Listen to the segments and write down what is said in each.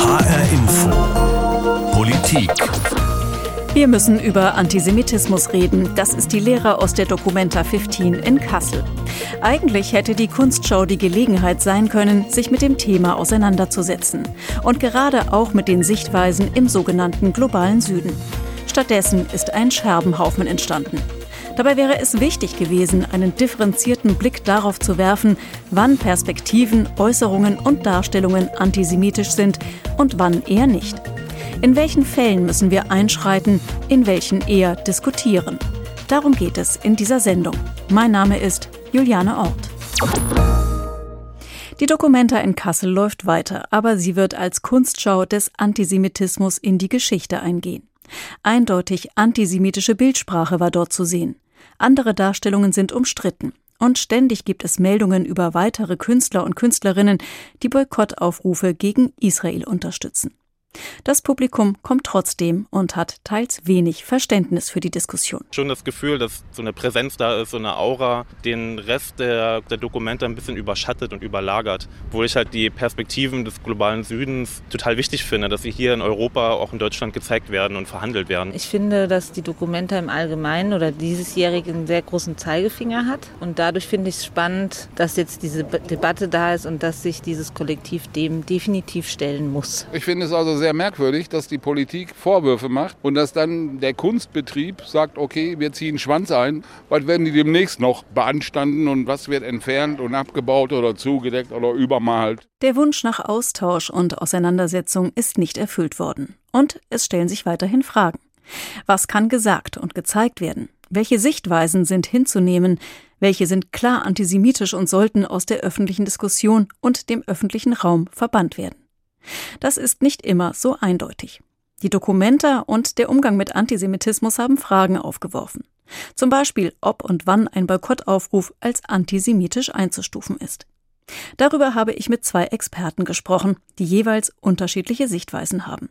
HR Info. Politik. Wir müssen über Antisemitismus reden. Das ist die Lehre aus der Documenta 15 in Kassel. Eigentlich hätte die Kunstschau die Gelegenheit sein können, sich mit dem Thema auseinanderzusetzen. Und gerade auch mit den Sichtweisen im sogenannten globalen Süden. Stattdessen ist ein Scherbenhaufen entstanden. Dabei wäre es wichtig gewesen, einen differenzierten Blick darauf zu werfen, wann Perspektiven, Äußerungen und Darstellungen antisemitisch sind und wann eher nicht. In welchen Fällen müssen wir einschreiten, in welchen eher diskutieren. Darum geht es in dieser Sendung. Mein Name ist Juliane Ort. Die Dokumenta in Kassel läuft weiter, aber sie wird als Kunstschau des Antisemitismus in die Geschichte eingehen. Eindeutig antisemitische Bildsprache war dort zu sehen. Andere Darstellungen sind umstritten. Und ständig gibt es Meldungen über weitere Künstler und Künstlerinnen, die Boykottaufrufe gegen Israel unterstützen. Das Publikum kommt trotzdem und hat teils wenig Verständnis für die Diskussion. Schon das Gefühl, dass so eine Präsenz da ist, so eine Aura, den Rest der, der Dokumente ein bisschen überschattet und überlagert. Wo ich halt die Perspektiven des globalen Südens total wichtig finde, dass sie hier in Europa, auch in Deutschland gezeigt werden und verhandelt werden. Ich finde, dass die Dokumente im Allgemeinen oder diesesjährige einen sehr großen Zeigefinger hat. Und dadurch finde ich es spannend, dass jetzt diese Debatte da ist und dass sich dieses Kollektiv dem definitiv stellen muss. Ich finde es also sehr merkwürdig, dass die Politik Vorwürfe macht und dass dann der Kunstbetrieb sagt, okay, wir ziehen Schwanz ein. Was werden die demnächst noch beanstanden und was wird entfernt und abgebaut oder zugedeckt oder übermalt? Der Wunsch nach Austausch und Auseinandersetzung ist nicht erfüllt worden. Und es stellen sich weiterhin Fragen. Was kann gesagt und gezeigt werden? Welche Sichtweisen sind hinzunehmen? Welche sind klar antisemitisch und sollten aus der öffentlichen Diskussion und dem öffentlichen Raum verbannt werden? Das ist nicht immer so eindeutig. Die Dokumenta und der Umgang mit Antisemitismus haben Fragen aufgeworfen. Zum Beispiel, ob und wann ein Boykottaufruf als antisemitisch einzustufen ist. Darüber habe ich mit zwei Experten gesprochen, die jeweils unterschiedliche Sichtweisen haben.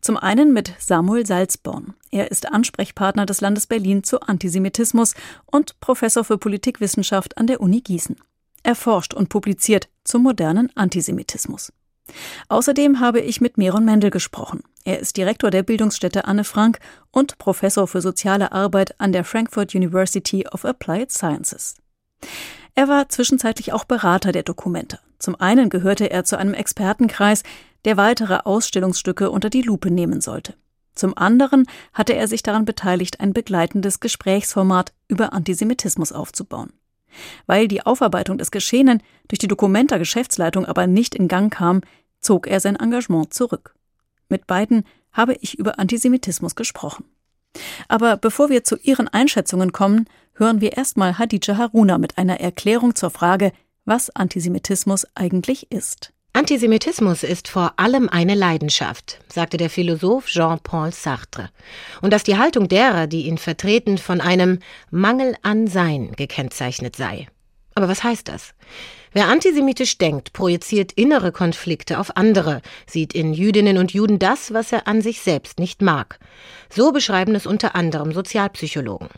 Zum einen mit Samuel Salzborn. Er ist Ansprechpartner des Landes Berlin zu Antisemitismus und Professor für Politikwissenschaft an der Uni Gießen. Er forscht und publiziert zum modernen Antisemitismus. Außerdem habe ich mit Meron Mendel gesprochen. Er ist Direktor der Bildungsstätte Anne Frank und Professor für soziale Arbeit an der Frankfurt University of Applied Sciences. Er war zwischenzeitlich auch Berater der Dokumente. Zum einen gehörte er zu einem Expertenkreis, der weitere Ausstellungsstücke unter die Lupe nehmen sollte. Zum anderen hatte er sich daran beteiligt, ein begleitendes Gesprächsformat über Antisemitismus aufzubauen. Weil die Aufarbeitung des Geschehenen durch die Dokumenta Geschäftsleitung aber nicht in Gang kam, zog er sein Engagement zurück. Mit beiden habe ich über Antisemitismus gesprochen. Aber bevor wir zu Ihren Einschätzungen kommen, hören wir erstmal Hadija Haruna mit einer Erklärung zur Frage, was Antisemitismus eigentlich ist. Antisemitismus ist vor allem eine Leidenschaft, sagte der Philosoph Jean-Paul Sartre, und dass die Haltung derer, die ihn vertreten, von einem Mangel an Sein gekennzeichnet sei. Aber was heißt das? Wer antisemitisch denkt, projiziert innere Konflikte auf andere, sieht in Jüdinnen und Juden das, was er an sich selbst nicht mag. So beschreiben es unter anderem Sozialpsychologen.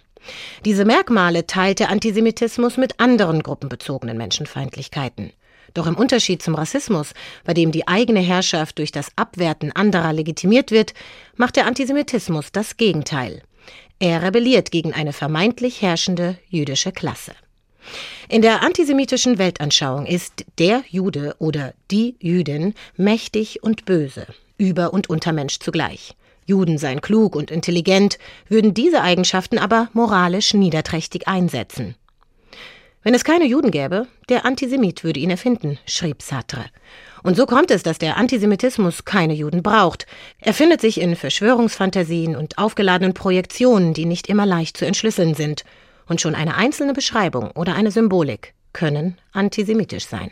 Diese Merkmale teilt der Antisemitismus mit anderen gruppenbezogenen Menschenfeindlichkeiten. Doch im Unterschied zum Rassismus, bei dem die eigene Herrschaft durch das Abwerten anderer legitimiert wird, macht der Antisemitismus das Gegenteil. Er rebelliert gegen eine vermeintlich herrschende jüdische Klasse. In der antisemitischen Weltanschauung ist der Jude oder die Jüdin mächtig und böse, Über- und Untermensch zugleich. Juden seien klug und intelligent, würden diese Eigenschaften aber moralisch niederträchtig einsetzen. Wenn es keine Juden gäbe, der Antisemit würde ihn erfinden, schrieb Sartre. Und so kommt es, dass der Antisemitismus keine Juden braucht. Er findet sich in Verschwörungsfantasien und aufgeladenen Projektionen, die nicht immer leicht zu entschlüsseln sind und schon eine einzelne Beschreibung oder eine Symbolik können antisemitisch sein.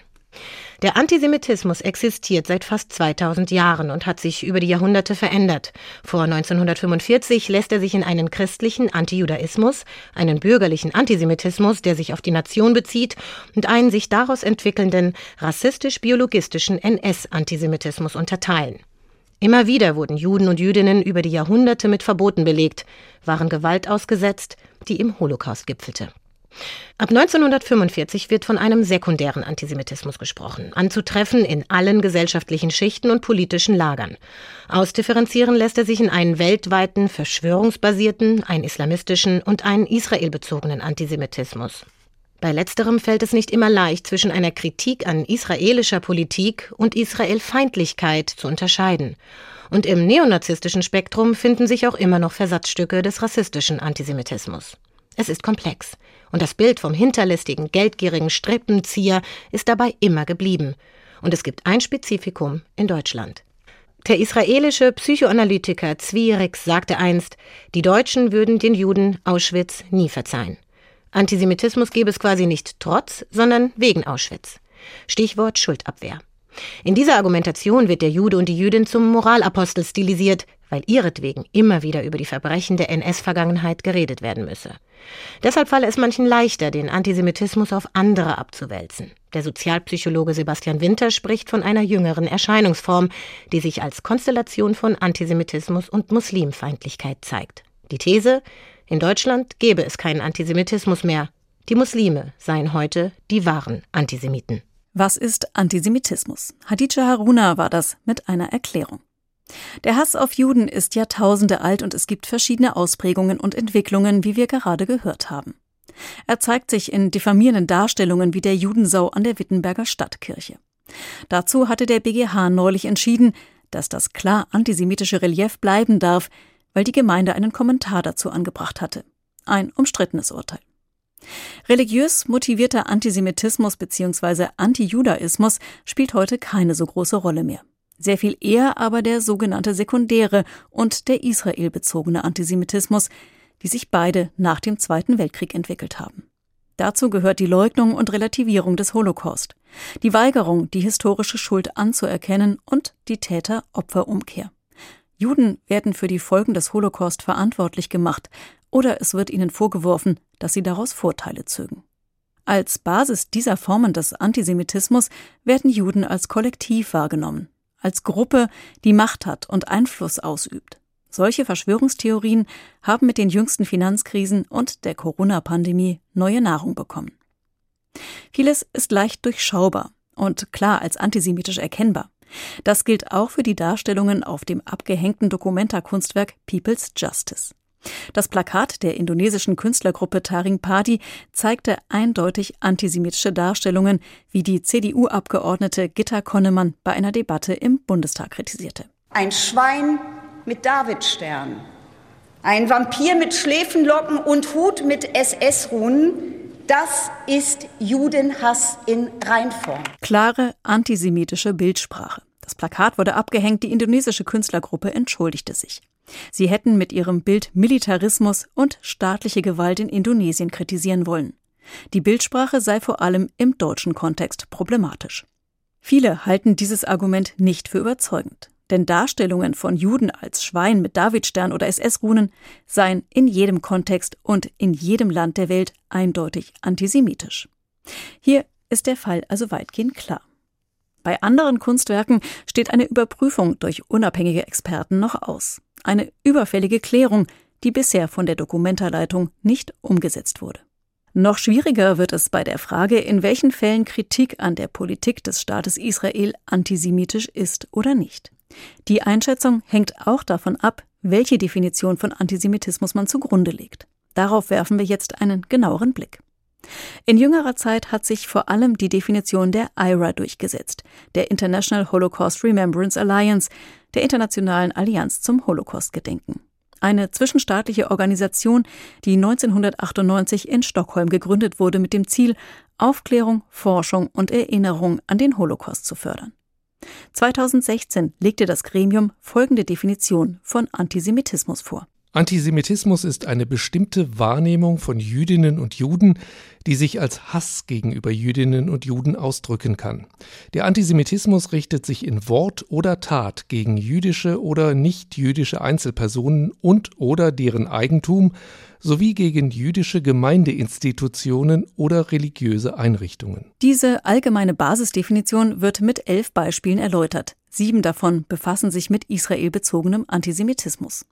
Der Antisemitismus existiert seit fast 2000 Jahren und hat sich über die Jahrhunderte verändert. Vor 1945 lässt er sich in einen christlichen Antijudaismus, einen bürgerlichen Antisemitismus, der sich auf die Nation bezieht, und einen sich daraus entwickelnden rassistisch-biologistischen NS-Antisemitismus unterteilen. Immer wieder wurden Juden und Jüdinnen über die Jahrhunderte mit Verboten belegt, waren Gewalt ausgesetzt, die im Holocaust gipfelte. Ab 1945 wird von einem sekundären Antisemitismus gesprochen, anzutreffen in allen gesellschaftlichen Schichten und politischen Lagern. Ausdifferenzieren lässt er sich in einen weltweiten, verschwörungsbasierten, einen islamistischen und einen israelbezogenen Antisemitismus. Bei letzterem fällt es nicht immer leicht, zwischen einer Kritik an israelischer Politik und Israelfeindlichkeit zu unterscheiden. Und im neonazistischen Spektrum finden sich auch immer noch Versatzstücke des rassistischen Antisemitismus. Es ist komplex. Und das Bild vom hinterlistigen, geldgierigen Strippenzieher ist dabei immer geblieben. Und es gibt ein Spezifikum in Deutschland. Der israelische Psychoanalytiker Zwierex sagte einst, die Deutschen würden den Juden Auschwitz nie verzeihen. Antisemitismus gäbe es quasi nicht trotz, sondern wegen Auschwitz. Stichwort Schuldabwehr. In dieser Argumentation wird der Jude und die Jüdin zum Moralapostel stilisiert, weil ihretwegen immer wieder über die Verbrechen der NS-Vergangenheit geredet werden müsse. Deshalb falle es manchen leichter, den Antisemitismus auf andere abzuwälzen. Der Sozialpsychologe Sebastian Winter spricht von einer jüngeren Erscheinungsform, die sich als Konstellation von Antisemitismus und Muslimfeindlichkeit zeigt. Die These, in Deutschland gäbe es keinen Antisemitismus mehr. Die Muslime seien heute die wahren Antisemiten. Was ist Antisemitismus? Hadija Haruna war das mit einer Erklärung. Der Hass auf Juden ist Jahrtausende alt und es gibt verschiedene Ausprägungen und Entwicklungen, wie wir gerade gehört haben. Er zeigt sich in diffamierenden Darstellungen wie der Judensau an der Wittenberger Stadtkirche. Dazu hatte der BGH neulich entschieden, dass das klar antisemitische Relief bleiben darf, weil die Gemeinde einen Kommentar dazu angebracht hatte. Ein umstrittenes Urteil. Religiös motivierter Antisemitismus bzw. Antijudaismus spielt heute keine so große Rolle mehr sehr viel eher aber der sogenannte sekundäre und der israelbezogene Antisemitismus, die sich beide nach dem Zweiten Weltkrieg entwickelt haben. Dazu gehört die Leugnung und Relativierung des Holocaust, die Weigerung, die historische Schuld anzuerkennen und die Täter-Opfer-Umkehr. Juden werden für die Folgen des Holocaust verantwortlich gemacht oder es wird ihnen vorgeworfen, dass sie daraus Vorteile zögen. Als Basis dieser Formen des Antisemitismus werden Juden als Kollektiv wahrgenommen, als Gruppe, die Macht hat und Einfluss ausübt. Solche Verschwörungstheorien haben mit den jüngsten Finanzkrisen und der Corona-Pandemie neue Nahrung bekommen. Vieles ist leicht durchschaubar und klar als antisemitisch erkennbar. Das gilt auch für die Darstellungen auf dem abgehängten Dokumenta-Kunstwerk People's Justice. Das Plakat der indonesischen Künstlergruppe Taring Padi zeigte eindeutig antisemitische Darstellungen, wie die CDU-Abgeordnete Gitta Konnemann bei einer Debatte im Bundestag kritisierte. Ein Schwein mit Davidstern, ein Vampir mit Schläfenlocken und Hut mit SS-Runen, das ist Judenhass in Reinform. Klare antisemitische Bildsprache. Das Plakat wurde abgehängt, die indonesische Künstlergruppe entschuldigte sich. Sie hätten mit ihrem Bild Militarismus und staatliche Gewalt in Indonesien kritisieren wollen. Die Bildsprache sei vor allem im deutschen Kontext problematisch. Viele halten dieses Argument nicht für überzeugend, denn Darstellungen von Juden als Schwein mit Davidstern oder SS-Runen seien in jedem Kontext und in jedem Land der Welt eindeutig antisemitisch. Hier ist der Fall also weitgehend klar. Bei anderen Kunstwerken steht eine Überprüfung durch unabhängige Experten noch aus. Eine überfällige Klärung, die bisher von der Dokumentarleitung nicht umgesetzt wurde. Noch schwieriger wird es bei der Frage, in welchen Fällen Kritik an der Politik des Staates Israel antisemitisch ist oder nicht. Die Einschätzung hängt auch davon ab, welche Definition von Antisemitismus man zugrunde legt. Darauf werfen wir jetzt einen genaueren Blick. In jüngerer Zeit hat sich vor allem die Definition der IRA durchgesetzt, der International Holocaust Remembrance Alliance, der Internationalen Allianz zum Holocaust-Gedenken. Eine zwischenstaatliche Organisation, die 1998 in Stockholm gegründet wurde mit dem Ziel, Aufklärung, Forschung und Erinnerung an den Holocaust zu fördern. 2016 legte das Gremium folgende Definition von Antisemitismus vor. Antisemitismus ist eine bestimmte Wahrnehmung von Jüdinnen und Juden, die sich als Hass gegenüber Jüdinnen und Juden ausdrücken kann. Der Antisemitismus richtet sich in Wort oder Tat gegen jüdische oder nicht-jüdische Einzelpersonen und oder deren Eigentum sowie gegen jüdische Gemeindeinstitutionen oder religiöse Einrichtungen. Diese allgemeine Basisdefinition wird mit elf Beispielen erläutert. Sieben davon befassen sich mit israelbezogenem Antisemitismus.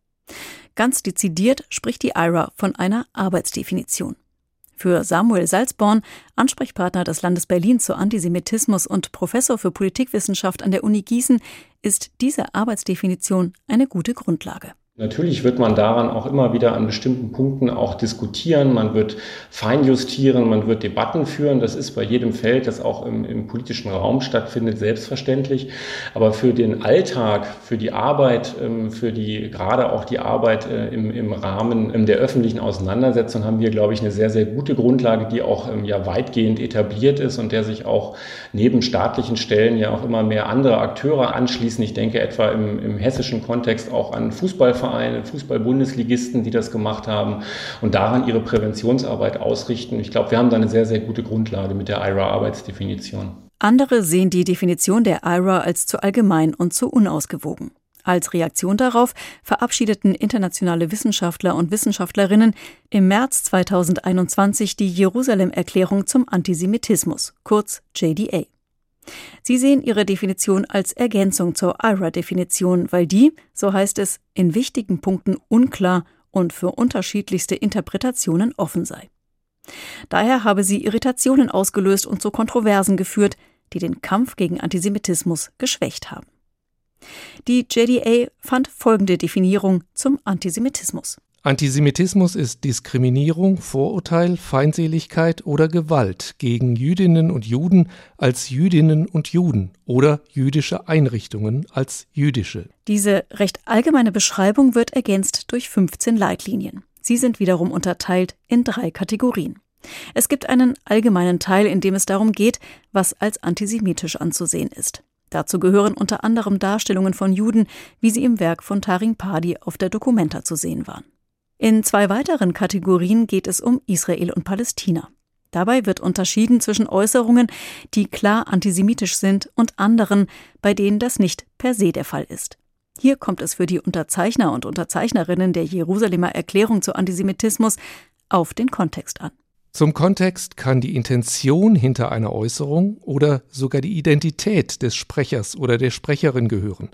Ganz dezidiert spricht die IRA von einer Arbeitsdefinition. Für Samuel Salzborn, Ansprechpartner des Landes Berlin zu Antisemitismus und Professor für Politikwissenschaft an der Uni Gießen, ist diese Arbeitsdefinition eine gute Grundlage. Natürlich wird man daran auch immer wieder an bestimmten Punkten auch diskutieren, man wird feinjustieren, man wird Debatten führen. Das ist bei jedem Feld, das auch im, im, politischen Raum stattfindet, selbstverständlich. Aber für den Alltag, für die Arbeit, ähm, für die gerade auch die Arbeit äh, im, im Rahmen ähm, der öffentlichen Auseinandersetzung haben wir, glaube ich, eine sehr, sehr gute Grundlage, die auch ähm, ja weitgehend etabliert ist und der sich auch neben staatlichen Stellen ja auch immer mehr andere Akteure anschließen. Ich denke etwa im, im hessischen Kontext auch an Fußballvereine Fußballvereine, Fußball-Bundesligisten, die das gemacht haben und daran ihre Präventionsarbeit ausrichten. Ich glaube, wir haben da eine sehr, sehr gute Grundlage mit der IRA-Arbeitsdefinition. Andere sehen die Definition der IRA als zu allgemein und zu unausgewogen. Als Reaktion darauf verabschiedeten internationale Wissenschaftler und Wissenschaftlerinnen im März 2021 die Jerusalem-Erklärung zum Antisemitismus, kurz JDA. Sie sehen ihre Definition als Ergänzung zur IRA-Definition, weil die, so heißt es, in wichtigen Punkten unklar und für unterschiedlichste Interpretationen offen sei. Daher habe sie Irritationen ausgelöst und zu Kontroversen geführt, die den Kampf gegen Antisemitismus geschwächt haben. Die JDA fand folgende Definierung zum Antisemitismus. Antisemitismus ist Diskriminierung, Vorurteil, Feindseligkeit oder Gewalt gegen Jüdinnen und Juden als Jüdinnen und Juden oder jüdische Einrichtungen als jüdische. Diese recht allgemeine Beschreibung wird ergänzt durch 15 Leitlinien. Sie sind wiederum unterteilt in drei Kategorien. Es gibt einen allgemeinen Teil, in dem es darum geht, was als antisemitisch anzusehen ist. Dazu gehören unter anderem Darstellungen von Juden, wie sie im Werk von Taring Padi auf der Documenta zu sehen waren. In zwei weiteren Kategorien geht es um Israel und Palästina. Dabei wird unterschieden zwischen Äußerungen, die klar antisemitisch sind, und anderen, bei denen das nicht per se der Fall ist. Hier kommt es für die Unterzeichner und Unterzeichnerinnen der Jerusalemer Erklärung zu Antisemitismus auf den Kontext an. Zum Kontext kann die Intention hinter einer Äußerung oder sogar die Identität des Sprechers oder der Sprecherin gehören.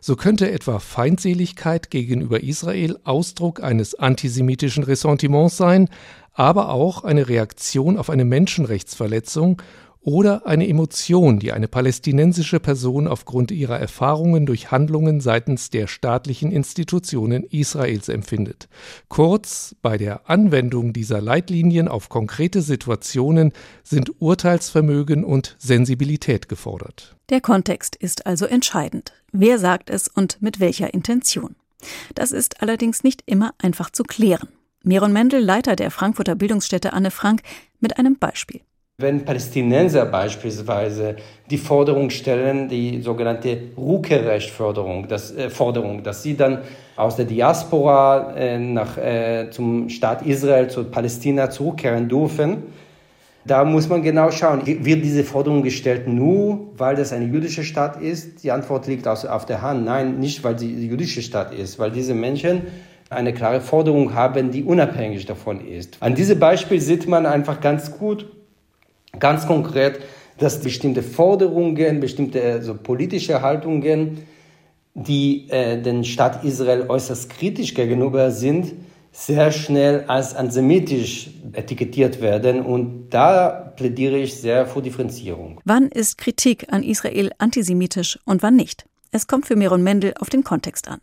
So könnte etwa Feindseligkeit gegenüber Israel Ausdruck eines antisemitischen Ressentiments sein, aber auch eine Reaktion auf eine Menschenrechtsverletzung oder eine Emotion, die eine palästinensische Person aufgrund ihrer Erfahrungen durch Handlungen seitens der staatlichen Institutionen Israels empfindet. Kurz, bei der Anwendung dieser Leitlinien auf konkrete Situationen sind Urteilsvermögen und Sensibilität gefordert. Der Kontext ist also entscheidend. Wer sagt es und mit welcher Intention? Das ist allerdings nicht immer einfach zu klären. Meron Mendel, Leiter der Frankfurter Bildungsstätte Anne Frank, mit einem Beispiel. Wenn Palästinenser beispielsweise die Forderung stellen, die sogenannte Rukerecht-Forderung, das, äh, Forderung, dass sie dann aus der Diaspora äh, nach, äh, zum Staat Israel, zu Palästina zurückkehren dürfen, da muss man genau schauen, wird diese Forderung gestellt nur, weil das eine jüdische Stadt ist? Die Antwort liegt auf der Hand. Nein, nicht, weil sie eine jüdische Stadt ist, weil diese Menschen eine klare Forderung haben, die unabhängig davon ist. An diesem Beispiel sieht man einfach ganz gut, Ganz konkret, dass bestimmte Forderungen, bestimmte also politische Haltungen, die äh, den Staat Israel äußerst kritisch gegenüber sind, sehr schnell als antisemitisch etikettiert werden. Und da plädiere ich sehr für Differenzierung. Wann ist Kritik an Israel antisemitisch und wann nicht? Es kommt für Meron Mendel auf den Kontext an.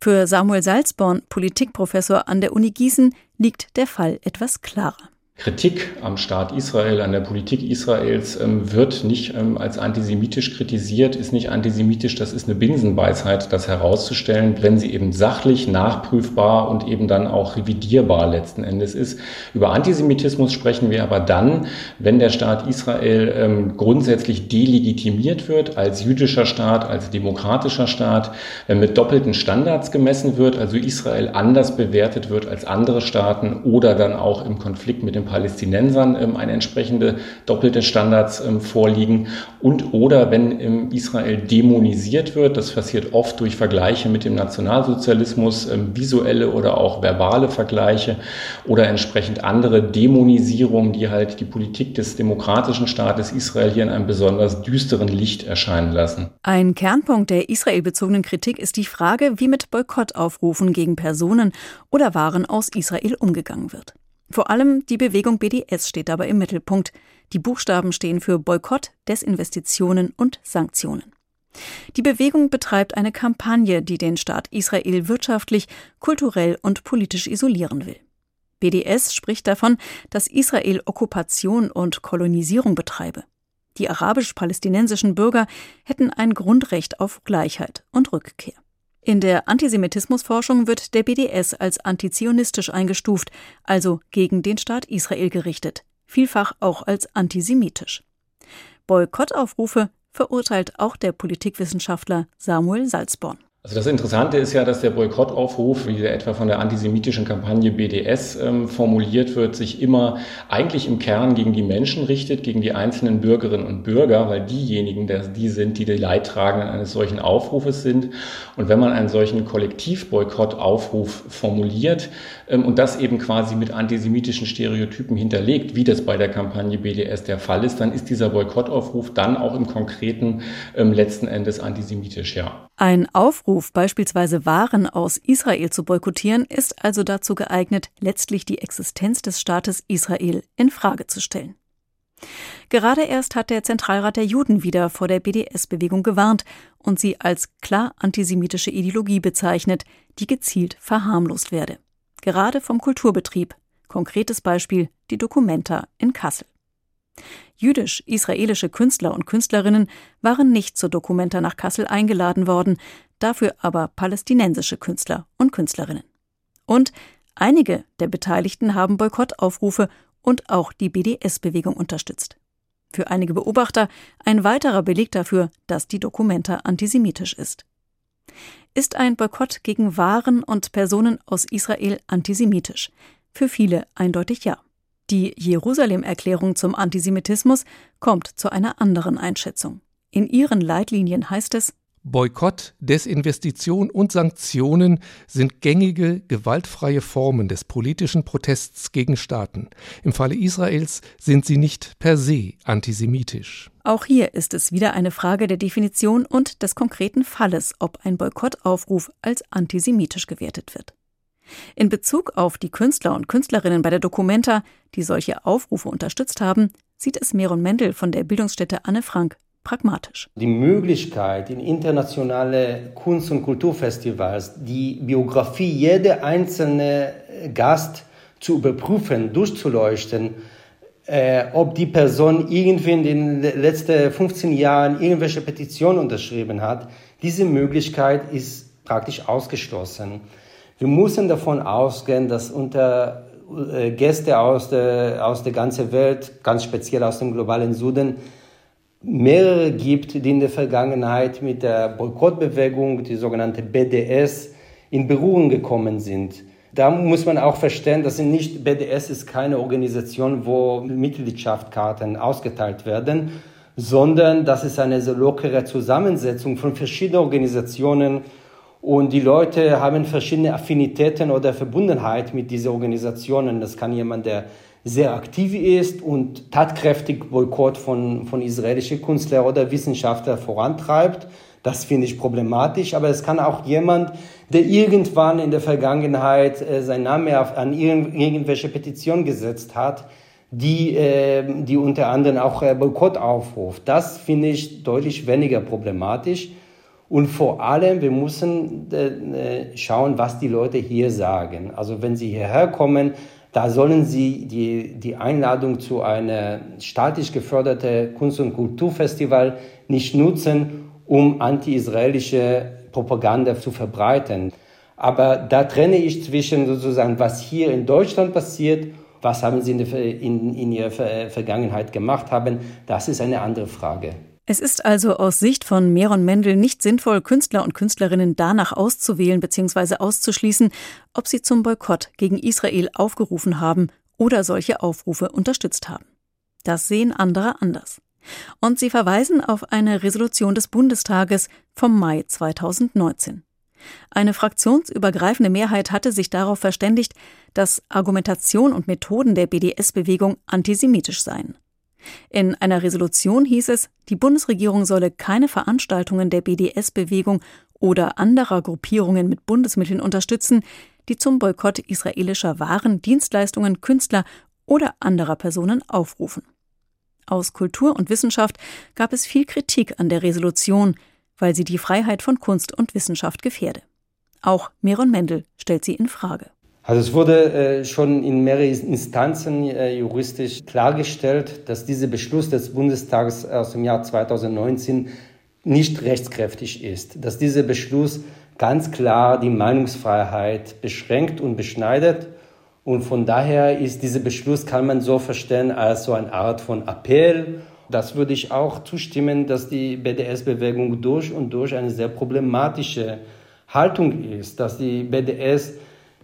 Für Samuel Salzborn, Politikprofessor an der Uni Gießen, liegt der Fall etwas klarer. Kritik am Staat Israel, an der Politik Israels ähm, wird nicht ähm, als antisemitisch kritisiert, ist nicht antisemitisch. Das ist eine Binsenweisheit, das herauszustellen, wenn sie eben sachlich nachprüfbar und eben dann auch revidierbar letzten Endes ist. Über Antisemitismus sprechen wir aber dann, wenn der Staat Israel ähm, grundsätzlich delegitimiert wird als jüdischer Staat, als demokratischer Staat, wenn mit doppelten Standards gemessen wird, also Israel anders bewertet wird als andere Staaten oder dann auch im Konflikt mit dem Palästinensern ähm, eine entsprechende doppelte Standards ähm, vorliegen und oder wenn ähm, Israel dämonisiert wird, das passiert oft durch Vergleiche mit dem Nationalsozialismus, visuelle oder auch verbale Vergleiche oder entsprechend andere Dämonisierungen, die halt die Politik des demokratischen Staates Israel hier in einem besonders düsteren Licht erscheinen lassen. Ein Kernpunkt der israelbezogenen Kritik ist die Frage, wie mit Boykottaufrufen gegen Personen oder Waren aus Israel umgegangen wird. Vor allem die Bewegung BDS steht dabei im Mittelpunkt. Die Buchstaben stehen für Boykott, Desinvestitionen und Sanktionen. Die Bewegung betreibt eine Kampagne, die den Staat Israel wirtschaftlich, kulturell und politisch isolieren will. BDS spricht davon, dass Israel Okkupation und Kolonisierung betreibe. Die arabisch-palästinensischen Bürger hätten ein Grundrecht auf Gleichheit und Rückkehr. In der Antisemitismusforschung wird der BDS als antizionistisch eingestuft, also gegen den Staat Israel gerichtet, vielfach auch als antisemitisch. Boykottaufrufe verurteilt auch der Politikwissenschaftler Samuel Salzborn. Also das Interessante ist ja, dass der Boykottaufruf, wie der etwa von der antisemitischen Kampagne BDS ähm, formuliert wird, sich immer eigentlich im Kern gegen die Menschen richtet, gegen die einzelnen Bürgerinnen und Bürger, weil diejenigen der, die sind, die die Leidtragenden eines solchen Aufrufes sind. Und wenn man einen solchen Kollektivboykottaufruf formuliert ähm, und das eben quasi mit antisemitischen Stereotypen hinterlegt, wie das bei der Kampagne BDS der Fall ist, dann ist dieser Boykottaufruf dann auch im Konkreten ähm, letzten Endes antisemitisch, ja. Ein Aufruf, beispielsweise Waren aus Israel zu boykottieren, ist also dazu geeignet, letztlich die Existenz des Staates Israel in Frage zu stellen. Gerade erst hat der Zentralrat der Juden wieder vor der BDS-Bewegung gewarnt und sie als klar antisemitische Ideologie bezeichnet, die gezielt verharmlost werde. Gerade vom Kulturbetrieb. Konkretes Beispiel die Documenta in Kassel. Jüdisch-israelische Künstler und Künstlerinnen waren nicht zur Dokumenta nach Kassel eingeladen worden, dafür aber palästinensische Künstler und Künstlerinnen. Und einige der Beteiligten haben Boykottaufrufe und auch die BDS-Bewegung unterstützt. Für einige Beobachter ein weiterer Beleg dafür, dass die Dokumenta antisemitisch ist. Ist ein Boykott gegen Waren und Personen aus Israel antisemitisch? Für viele eindeutig ja. Die Jerusalem-Erklärung zum Antisemitismus kommt zu einer anderen Einschätzung. In ihren Leitlinien heißt es Boykott, Desinvestition und Sanktionen sind gängige, gewaltfreie Formen des politischen Protests gegen Staaten. Im Falle Israels sind sie nicht per se antisemitisch. Auch hier ist es wieder eine Frage der Definition und des konkreten Falles, ob ein Boykottaufruf als antisemitisch gewertet wird. In Bezug auf die Künstler und Künstlerinnen bei der Documenta, die solche Aufrufe unterstützt haben, sieht es Meron Mendel von der Bildungsstätte Anne Frank pragmatisch. Die Möglichkeit, in internationale Kunst- und Kulturfestivals die Biografie jeder einzelne Gast zu überprüfen, durchzuleuchten, äh, ob die Person irgendwie in den letzten 15 Jahren irgendwelche Petitionen unterschrieben hat, diese Möglichkeit ist praktisch ausgeschlossen. Wir müssen davon ausgehen, dass unter äh, Gäste aus der, aus der ganzen Welt, ganz speziell aus dem globalen Süden, mehrere gibt, die in der Vergangenheit mit der Boykottbewegung, die sogenannte BDS, in Berührung gekommen sind. Da muss man auch verstehen, dass nicht BDS ist keine Organisation, wo Mitgliedschaftskarten ausgeteilt werden, sondern das ist eine lockere Zusammensetzung von verschiedenen Organisationen, und die Leute haben verschiedene Affinitäten oder Verbundenheit mit diesen Organisationen. Das kann jemand, der sehr aktiv ist und tatkräftig Boykott von, von israelischen Künstlern oder Wissenschaftlern vorantreibt. Das finde ich problematisch, aber es kann auch jemand, der irgendwann in der Vergangenheit äh, sein Name auf, an irgend, irgendwelche Petition gesetzt hat, die, äh, die unter anderem auch äh, Boykott aufruft. Das finde ich deutlich weniger problematisch. Und vor allem, wir müssen äh, schauen, was die Leute hier sagen. Also wenn sie hierher kommen, da sollen sie die, die Einladung zu einem staatlich geförderten Kunst- und Kulturfestival nicht nutzen, um anti-israelische Propaganda zu verbreiten. Aber da trenne ich zwischen sozusagen, was hier in Deutschland passiert, was haben sie in, in, in ihrer Vergangenheit gemacht haben, das ist eine andere Frage. Es ist also aus Sicht von Meron Mendel nicht sinnvoll, Künstler und Künstlerinnen danach auszuwählen bzw. auszuschließen, ob sie zum Boykott gegen Israel aufgerufen haben oder solche Aufrufe unterstützt haben. Das sehen andere anders. Und sie verweisen auf eine Resolution des Bundestages vom Mai 2019. Eine fraktionsübergreifende Mehrheit hatte sich darauf verständigt, dass Argumentation und Methoden der BDS-Bewegung antisemitisch seien. In einer Resolution hieß es, die Bundesregierung solle keine Veranstaltungen der BDS-Bewegung oder anderer Gruppierungen mit Bundesmitteln unterstützen, die zum Boykott israelischer Waren, Dienstleistungen, Künstler oder anderer Personen aufrufen. Aus Kultur und Wissenschaft gab es viel Kritik an der Resolution, weil sie die Freiheit von Kunst und Wissenschaft gefährde. Auch Meron Mendel stellt sie in Frage. Also es wurde äh, schon in mehreren Instanzen äh, juristisch klargestellt, dass dieser Beschluss des Bundestages aus dem Jahr 2019 nicht rechtskräftig ist, dass dieser Beschluss ganz klar die Meinungsfreiheit beschränkt und beschneidet. Und von daher ist dieser Beschluss, kann man so verstehen, als so eine Art von Appell. Das würde ich auch zustimmen, dass die BDS-Bewegung durch und durch eine sehr problematische Haltung ist, dass die BDS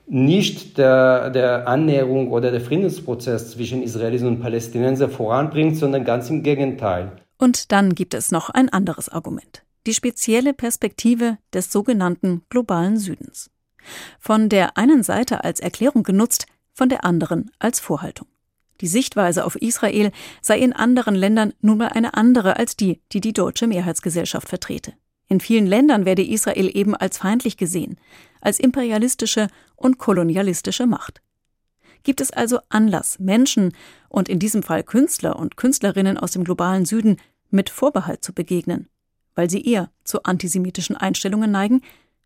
nicht der, der Annäherung oder der Friedensprozess zwischen Israelis und Palästinensern voranbringt, sondern ganz im Gegenteil. Und dann gibt es noch ein anderes Argument. Die spezielle Perspektive des sogenannten globalen Südens. Von der einen Seite als Erklärung genutzt, von der anderen als Vorhaltung. Die Sichtweise auf Israel sei in anderen Ländern nun mal eine andere als die, die die deutsche Mehrheitsgesellschaft vertrete. In vielen Ländern werde Israel eben als feindlich gesehen, als imperialistische und kolonialistische Macht. Gibt es also Anlass, Menschen und in diesem Fall Künstler und Künstlerinnen aus dem globalen Süden mit Vorbehalt zu begegnen, weil sie eher zu antisemitischen Einstellungen neigen?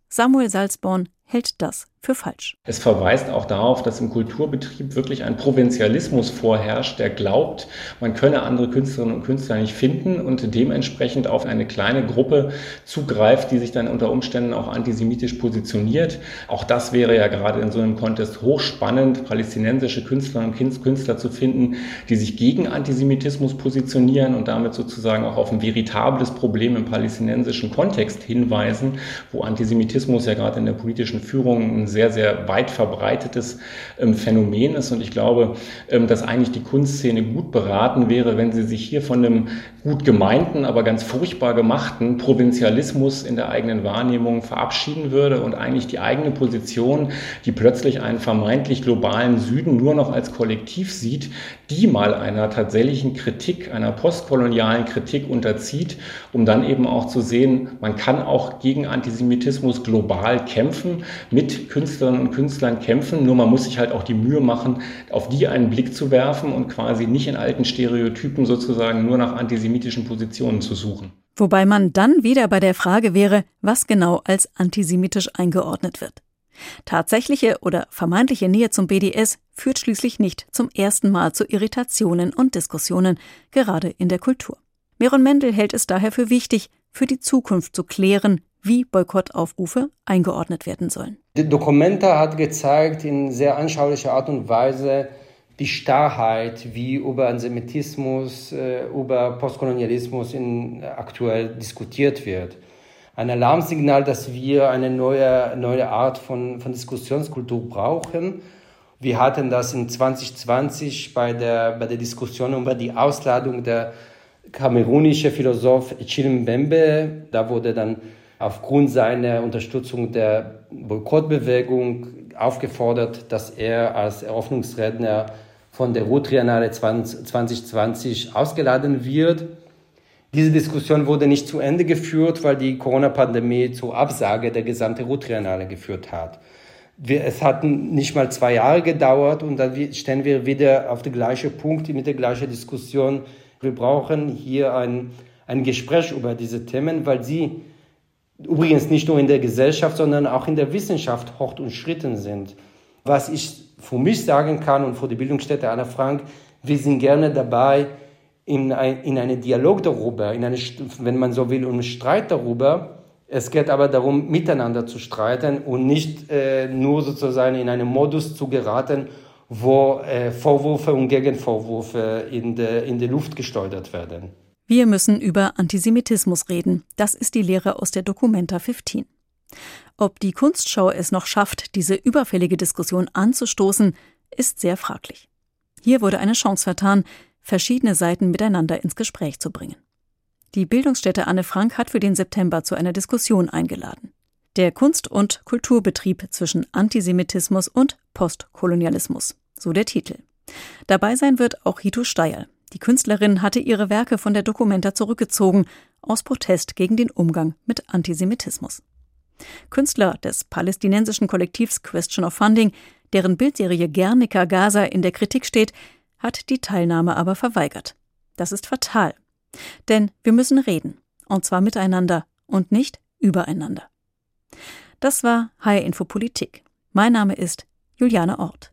Samuel Salzborn hält das für falsch. Es verweist auch darauf, dass im Kulturbetrieb wirklich ein Provinzialismus vorherrscht, der glaubt, man könne andere Künstlerinnen und Künstler nicht finden und dementsprechend auf eine kleine Gruppe zugreift, die sich dann unter Umständen auch antisemitisch positioniert. Auch das wäre ja gerade in so einem Kontext hochspannend, palästinensische Künstlerinnen und Künstler zu finden, die sich gegen Antisemitismus positionieren und damit sozusagen auch auf ein veritables Problem im palästinensischen Kontext hinweisen, wo Antisemitismus ja gerade in der politischen Führung ein sehr, sehr weit verbreitetes ähm, Phänomen ist. Und ich glaube, ähm, dass eigentlich die Kunstszene gut beraten wäre, wenn sie sich hier von einem gut gemeinten, aber ganz furchtbar gemachten Provinzialismus in der eigenen Wahrnehmung verabschieden würde und eigentlich die eigene Position, die plötzlich einen vermeintlich globalen Süden nur noch als Kollektiv sieht, die mal einer tatsächlichen Kritik, einer postkolonialen Kritik unterzieht, um dann eben auch zu sehen, man kann auch gegen Antisemitismus global kämpfen, mit Künstlerinnen und Künstlern kämpfen, nur man muss sich halt auch die Mühe machen, auf die einen Blick zu werfen und quasi nicht in alten Stereotypen sozusagen nur nach antisemitischen Positionen zu suchen. Wobei man dann wieder bei der Frage wäre, was genau als antisemitisch eingeordnet wird. Tatsächliche oder vermeintliche Nähe zum BDS führt schließlich nicht zum ersten Mal zu Irritationen und Diskussionen, gerade in der Kultur. Meron Mendel hält es daher für wichtig, für die Zukunft zu klären, wie Boykottaufrufe eingeordnet werden sollen. Die Dokumenta hat gezeigt in sehr anschaulicher Art und Weise die Starrheit, wie über Antisemitismus, äh, über Postkolonialismus in, aktuell diskutiert wird ein Alarmsignal, dass wir eine neue, neue Art von, von Diskussionskultur brauchen. Wir hatten das in 2020 bei der, bei der Diskussion über die Ausladung der kamerunischen Philosoph Chilem Bembe. Da wurde dann aufgrund seiner Unterstützung der Boykottbewegung aufgefordert, dass er als Eröffnungsredner von der Ruhr-Triennale 2020 ausgeladen wird. Diese Diskussion wurde nicht zu Ende geführt, weil die Corona-Pandemie zur Absage der gesamten Rutriennale geführt hat. Wir, es hat nicht mal zwei Jahre gedauert und dann stehen wir wieder auf den gleichen Punkt mit der gleichen Diskussion. Wir brauchen hier ein, ein Gespräch über diese Themen, weil sie übrigens nicht nur in der Gesellschaft, sondern auch in der Wissenschaft hoch und schritten sind. Was ich für mich sagen kann und für die Bildungsstätte Anna Frank, wir sind gerne dabei, in, ein, in einen Dialog darüber, in eine, wenn man so will, um Streit darüber. Es geht aber darum, miteinander zu streiten und nicht äh, nur sozusagen in einen Modus zu geraten, wo äh, Vorwürfe und Gegenvorwürfe in der in die Luft gesteuert werden. Wir müssen über Antisemitismus reden. Das ist die Lehre aus der Documenta 15. Ob die Kunstschau es noch schafft, diese überfällige Diskussion anzustoßen, ist sehr fraglich. Hier wurde eine Chance vertan, verschiedene Seiten miteinander ins Gespräch zu bringen. Die Bildungsstätte Anne Frank hat für den September zu einer Diskussion eingeladen. Der Kunst- und Kulturbetrieb zwischen Antisemitismus und Postkolonialismus, so der Titel. Dabei sein wird auch Hito Steyer. Die Künstlerin hatte ihre Werke von der Documenta zurückgezogen, aus Protest gegen den Umgang mit Antisemitismus. Künstler des palästinensischen Kollektivs Question of Funding, deren Bildserie Guernica Gaza in der Kritik steht, hat die Teilnahme aber verweigert. Das ist fatal. Denn wir müssen reden, und zwar miteinander und nicht übereinander. Das war HR Info Politik. Mein Name ist Juliane Ort.